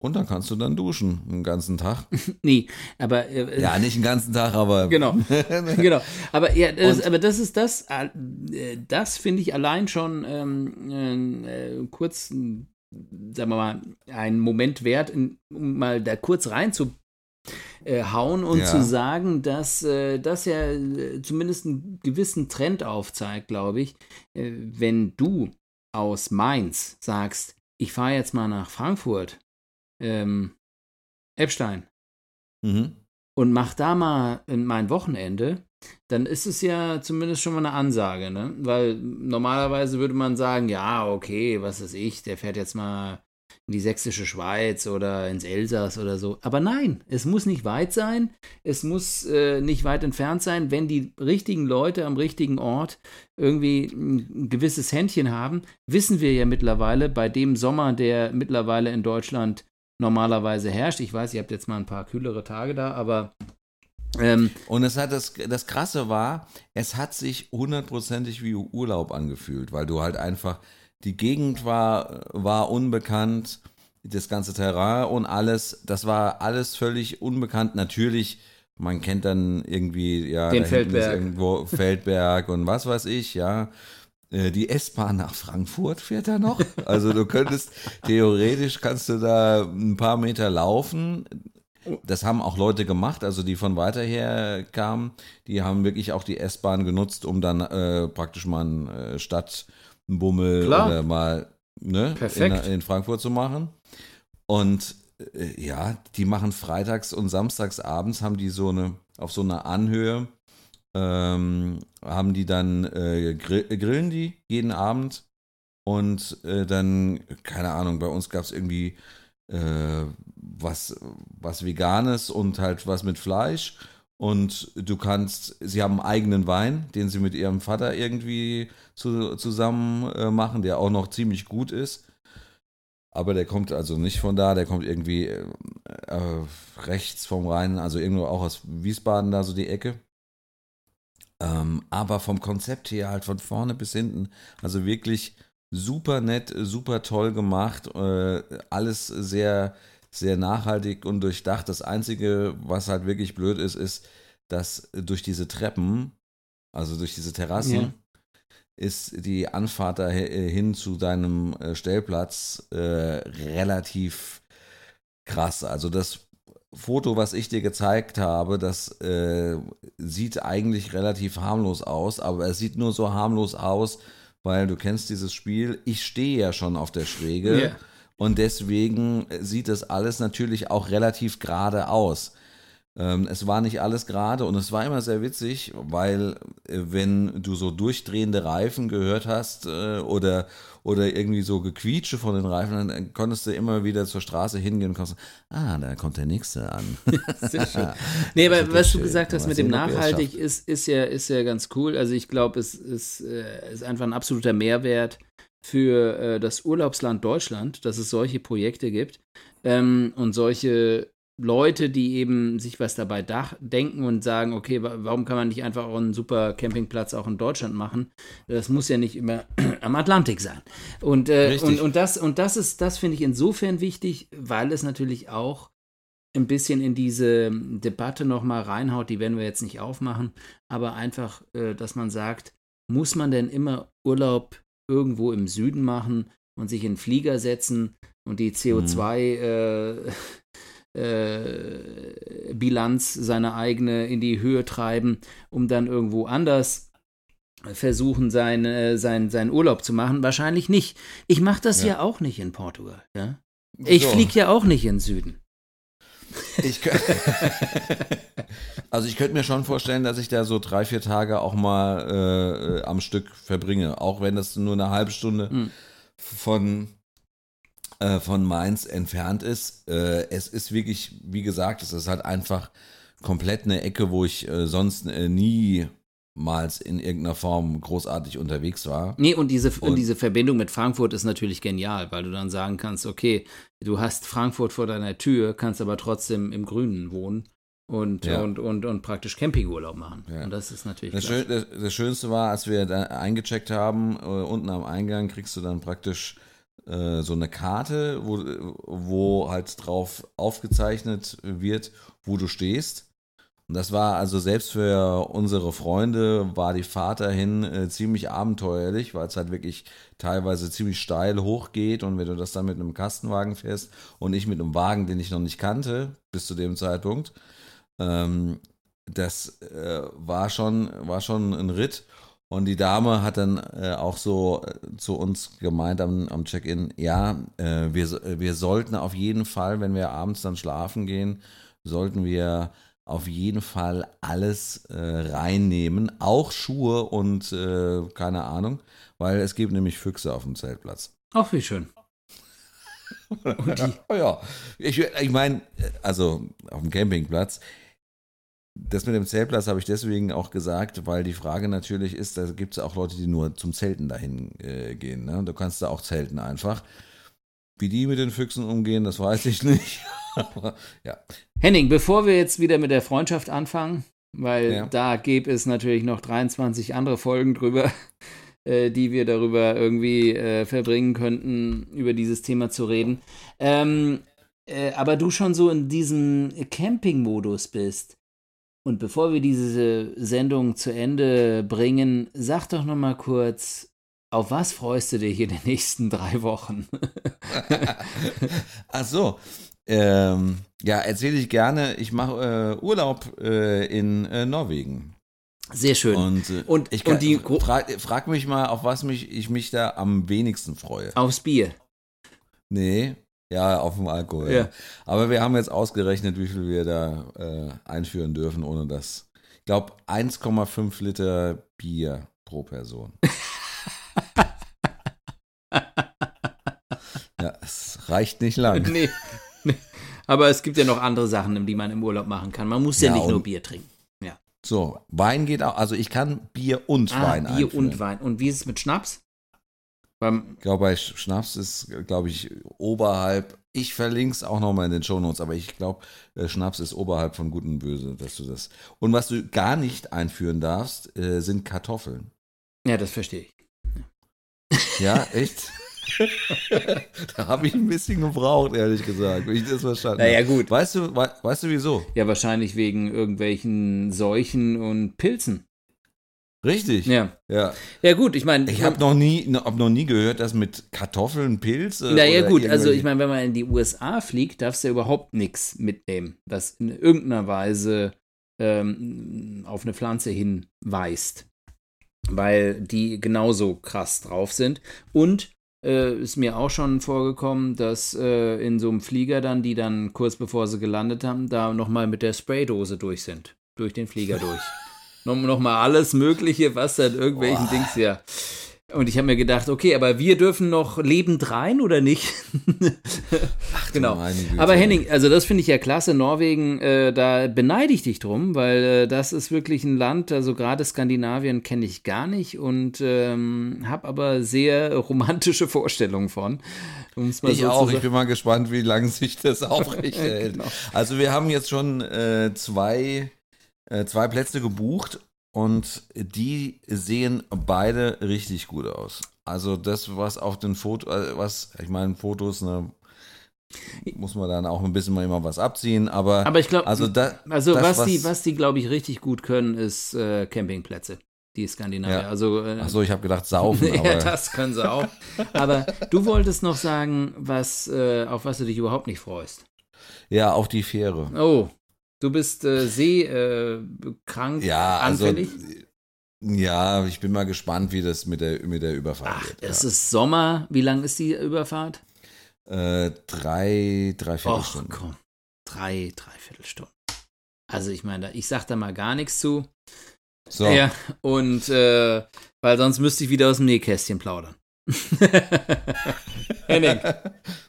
Und dann kannst du dann duschen den ganzen Tag. nee, aber. Äh, ja, nicht den ganzen Tag, aber. Genau. genau. Aber, ja, das, aber das ist das, äh, das finde ich allein schon ähm, äh, kurz, sagen wir mal, einen Moment wert, um mal da kurz reinzuhauen und ja. zu sagen, dass äh, das ja äh, zumindest einen gewissen Trend aufzeigt, glaube ich. Äh, wenn du aus Mainz sagst, ich fahre jetzt mal nach Frankfurt, ähm, Epstein, mhm. und mach da mal mein Wochenende, dann ist es ja zumindest schon mal eine Ansage, ne? Weil normalerweise würde man sagen, ja, okay, was ist ich, der fährt jetzt mal in die sächsische Schweiz oder ins Elsass oder so. Aber nein, es muss nicht weit sein, es muss äh, nicht weit entfernt sein, wenn die richtigen Leute am richtigen Ort irgendwie ein gewisses Händchen haben, wissen wir ja mittlerweile bei dem Sommer, der mittlerweile in Deutschland normalerweise herrscht. Ich weiß, ihr habt jetzt mal ein paar kühlere Tage da, aber ähm, und es hat das, das Krasse war, es hat sich hundertprozentig wie Urlaub angefühlt, weil du halt einfach die Gegend war, war unbekannt, das ganze Terrain und alles, das war alles völlig unbekannt. Natürlich, man kennt dann irgendwie, ja, den Feldberg. irgendwo Feldberg und was weiß ich, ja. Äh, die S-Bahn nach Frankfurt fährt da noch. Also du könntest, theoretisch kannst du da ein paar Meter laufen. Das haben auch Leute gemacht, also die von weiter her kamen, die haben wirklich auch die S-Bahn genutzt, um dann äh, praktisch mal eine äh, Stadt einen Bummel Klar. oder mal ne. In, in Frankfurt zu machen. Und äh, ja, die machen freitags und samstags abends haben die so eine, auf so einer Anhöhe, ähm, haben die dann, äh, grill, grillen die jeden Abend und äh, dann, keine Ahnung, bei uns gab es irgendwie äh, was, was Veganes und halt was mit Fleisch und du kannst, sie haben einen eigenen Wein, den sie mit ihrem Vater irgendwie zu, zusammen äh, machen, der auch noch ziemlich gut ist. Aber der kommt also nicht von da, der kommt irgendwie äh, äh, rechts vom Rhein, also irgendwo auch aus Wiesbaden da so die Ecke. Ähm, aber vom Konzept her halt von vorne bis hinten, also wirklich super nett, super toll gemacht, äh, alles sehr sehr nachhaltig und durchdacht. Das Einzige, was halt wirklich blöd ist, ist, dass durch diese Treppen, also durch diese Terrassen, ja. ist die Anfahrt dahin zu deinem äh, Stellplatz äh, relativ krass. Also das Foto, was ich dir gezeigt habe, das äh, sieht eigentlich relativ harmlos aus, aber es sieht nur so harmlos aus, weil du kennst dieses Spiel. Ich stehe ja schon auf der Schräge. Yeah. Und deswegen sieht das alles natürlich auch relativ gerade aus. Ähm, es war nicht alles gerade und es war immer sehr witzig, weil äh, wenn du so durchdrehende Reifen gehört hast äh, oder, oder irgendwie so Gequietsche von den Reifen, dann konntest du immer wieder zur Straße hingehen und konntest, ah, da kommt der nächste an. sehr schön. Nee, aber was du gesagt hast mit dem Nachhaltig ist, ist, ja, ist ja ganz cool. Also ich glaube, es ist, äh, ist einfach ein absoluter Mehrwert für äh, das Urlaubsland Deutschland, dass es solche Projekte gibt ähm, und solche Leute, die eben sich was dabei denken und sagen, okay, warum kann man nicht einfach auch einen super Campingplatz auch in Deutschland machen? Das muss ja nicht immer am Atlantik sein. Und, äh, und, und das, und das ist, das finde ich insofern wichtig, weil es natürlich auch ein bisschen in diese Debatte nochmal reinhaut, die werden wir jetzt nicht aufmachen, aber einfach, äh, dass man sagt, muss man denn immer Urlaub irgendwo im Süden machen und sich in Flieger setzen und die CO2 mhm. äh, äh, Bilanz, seine eigene in die Höhe treiben, um dann irgendwo anders versuchen, sein, äh, sein, seinen Urlaub zu machen? Wahrscheinlich nicht. Ich mache das ja. ja. auch nicht in Portugal. Ja? Ich so. fliege ja auch nicht in den Süden. Ich also ich könnte mir schon vorstellen, dass ich da so drei, vier Tage auch mal äh, am Stück verbringe, auch wenn das nur eine halbe Stunde mhm. von, äh, von Mainz entfernt ist. Äh, es ist wirklich, wie gesagt, es ist halt einfach komplett eine Ecke, wo ich äh, sonst äh, nie niemals in irgendeiner Form großartig unterwegs war. Nee, und diese, und, diese Verbindung mit Frankfurt ist natürlich genial, weil du dann sagen kannst, okay, du hast Frankfurt vor deiner Tür, kannst aber trotzdem im Grünen wohnen und, ja. und, und, und praktisch Campingurlaub machen. Ja. Und das ist natürlich. Das, Schön, das, das, Schönste war, als wir da eingecheckt haben, äh, unten am Eingang kriegst du dann praktisch äh, so eine Karte, wo, wo halt drauf aufgezeichnet wird, wo du stehst. Und das war also selbst für unsere Freunde war die Fahrt dahin äh, ziemlich abenteuerlich, weil es halt wirklich teilweise ziemlich steil hochgeht und wenn du das dann mit einem Kastenwagen fährst und ich mit einem Wagen, den ich noch nicht kannte bis zu dem Zeitpunkt, ähm, das äh, war schon war schon ein Ritt. Und die Dame hat dann äh, auch so äh, zu uns gemeint am, am Check-in, ja, äh, wir, wir sollten auf jeden Fall, wenn wir abends dann schlafen gehen, sollten wir auf jeden Fall alles äh, reinnehmen, auch Schuhe und äh, keine Ahnung, weil es gibt nämlich Füchse auf dem Zeltplatz. Ach, wie schön. oh ja, ich, ich meine, also auf dem Campingplatz, das mit dem Zeltplatz habe ich deswegen auch gesagt, weil die Frage natürlich ist, da gibt es auch Leute, die nur zum Zelten dahin äh, gehen. Ne? Du kannst da auch zelten einfach. Wie die mit den Füchsen umgehen, das weiß ich nicht. ja. Henning, bevor wir jetzt wieder mit der Freundschaft anfangen, weil ja. da gäbe es natürlich noch 23 andere Folgen drüber, äh, die wir darüber irgendwie äh, verbringen könnten, über dieses Thema zu reden. Ähm, äh, aber du schon so in diesem Camping-Modus bist. Und bevor wir diese Sendung zu Ende bringen, sag doch noch mal kurz, auf was freust du dich in den nächsten drei Wochen? Ach so. Ähm, ja, erzähle ich gerne. Ich mache äh, Urlaub äh, in äh, Norwegen. Sehr schön. Und, äh, und ich kann, und die frag, frag, mich mal, auf was mich, ich mich da am wenigsten freue. Aufs Bier. Nee, ja, auf dem Alkohol. Ja. Aber wir haben jetzt ausgerechnet, wie viel wir da äh, einführen dürfen, ohne das. Ich glaube, 1,5 Liter Bier pro Person. ja, es reicht nicht lang. Nee. Aber es gibt ja noch andere Sachen, die man im Urlaub machen kann. Man muss ja, ja nicht nur Bier trinken. Ja. So, Wein geht auch. Also ich kann Bier und ah, Wein Bier einführen. und Wein. Und wie ist es mit Schnaps? Beim ich glaube, bei Schnaps ist, glaube ich, oberhalb. Ich verlinke es auch nochmal in den Shownotes, aber ich glaube, äh, Schnaps ist oberhalb von Gut und Böse, dass du das. Und was du gar nicht einführen darfst, äh, sind Kartoffeln. Ja, das verstehe ich. Ja, echt? da habe ich ein bisschen gebraucht, ehrlich gesagt, wie ich das verstanden Naja, gut. Weißt du, we weißt du wieso? Ja, wahrscheinlich wegen irgendwelchen Seuchen und Pilzen. Richtig. Ja. Ja, ja gut, ich meine. Ich habe noch, nie, hab noch nie gehört, dass mit Kartoffeln Pilze. Naja, gut, also ich meine, wenn man in die USA fliegt, darfst du ja überhaupt nichts mitnehmen, das in irgendeiner Weise ähm, auf eine Pflanze hinweist. Weil die genauso krass drauf sind. Und äh, ist mir auch schon vorgekommen, dass äh, in so einem Flieger dann, die dann kurz bevor sie gelandet haben, da nochmal mit der Spraydose durch sind. Durch den Flieger durch. nochmal alles Mögliche, was dann irgendwelchen Boah. Dings ja. Und ich habe mir gedacht, okay, aber wir dürfen noch lebend rein oder nicht? Ach, genau. Aber Henning, also das finde ich ja klasse. Norwegen, äh, da beneide ich dich drum, weil äh, das ist wirklich ein Land, also gerade Skandinavien kenne ich gar nicht und ähm, habe aber sehr romantische Vorstellungen von. ich so auch. Ich bin mal gespannt, wie lange sich das aufrechterhält. genau. Also wir haben jetzt schon äh, zwei, äh, zwei Plätze gebucht und die sehen beide richtig gut aus. Also das, was auf den Fotos, äh, was, ich meine, Fotos, ne, muss man dann auch ein bisschen mal immer was abziehen, aber, aber ich glaube, also, da, also das, was, was, die, was die, glaube ich, richtig gut können, ist äh, Campingplätze, die Skandinavier. Ja. Also, äh, Achso, ich habe gedacht, saufen. ja, das können sie auch. aber du wolltest noch sagen, was, äh, auf was du dich überhaupt nicht freust. Ja, auf die Fähre. Oh, du bist äh, seekrank, Ja, also, anfällig? ja, ich bin mal gespannt, wie das mit der, mit der Überfahrt Ach, wird. es ist Sommer. Wie lang ist die Überfahrt? Äh, drei, drei Och, Viertelstunden. komm. Drei, dreiviertel Stunden. Also ich meine, ich sag da mal gar nichts zu. So, Ja, und äh, weil sonst müsste ich wieder aus dem Nähkästchen plaudern. Henning,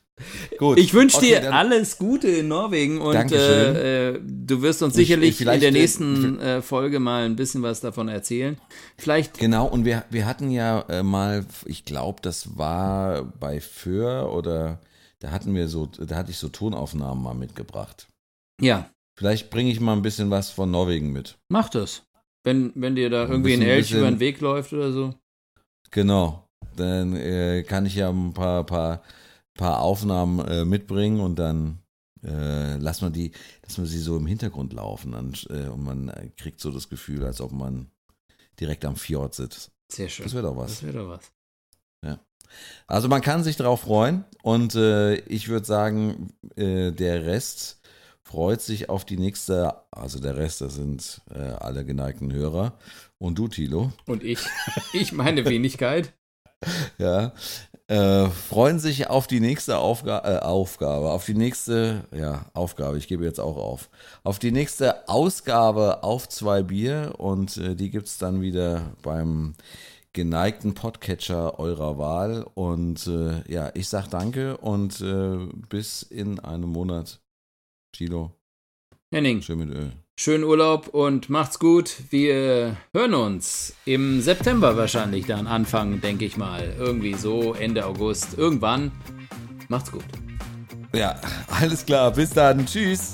gut. ich wünsche Okay, dir alles Gute in Norwegen und äh, äh, du wirst uns Ich- sicherlich in vielleicht, der äh, nächsten äh, Folge mal ein bisschen was davon erzählen. Vielleicht, Genau, und wir, wir hatten ja äh, mal, ich glaube, das war bei Föhr oder da hatten wir so, da hatte ich so Tonaufnahmen mal mitgebracht. ja, Vielleicht bringe ich mal ein bisschen was von Norwegen mit. mach das. Wenn, wenn dir da Ein irgendwie ein Elch über den Weg läuft oder so. Genau. Dann äh, kann ich ja ein paar, paar, paar Aufnahmen äh, mitbringen und dann äh, lass man die, lass man sie so im Hintergrund laufen dann, äh, und man kriegt so das Gefühl, als ob man direkt am Fjord sitzt. Sehr schön. Das wäre doch was. Das wäre doch was. Also man kann sich darauf freuen und äh, ich würde sagen, äh, der Rest freut sich auf die nächste, also der Rest, das sind äh, alle geneigten Hörer und du, Thilo, Und ich, ich meine Wenigkeit. ja, äh, freuen sich auf die nächste Aufga äh, Aufgabe, auf die nächste, ja, Aufgabe, ich gebe jetzt auch auf, auf die nächste Ausgabe auf zwei Bier und äh, die gibt es dann wieder beim geneigten Podcatcher eurer Wahl und äh, ja, ich sag danke und äh, bis in einem Monat. Chilo, Henning, schön mit Öl. schönen Urlaub und macht's gut. Wir hören uns im September wahrscheinlich dann Anfang, denke ich mal. Irgendwie so Ende August. Irgendwann. Macht's gut. Ja, alles klar, bis dann, tschüss.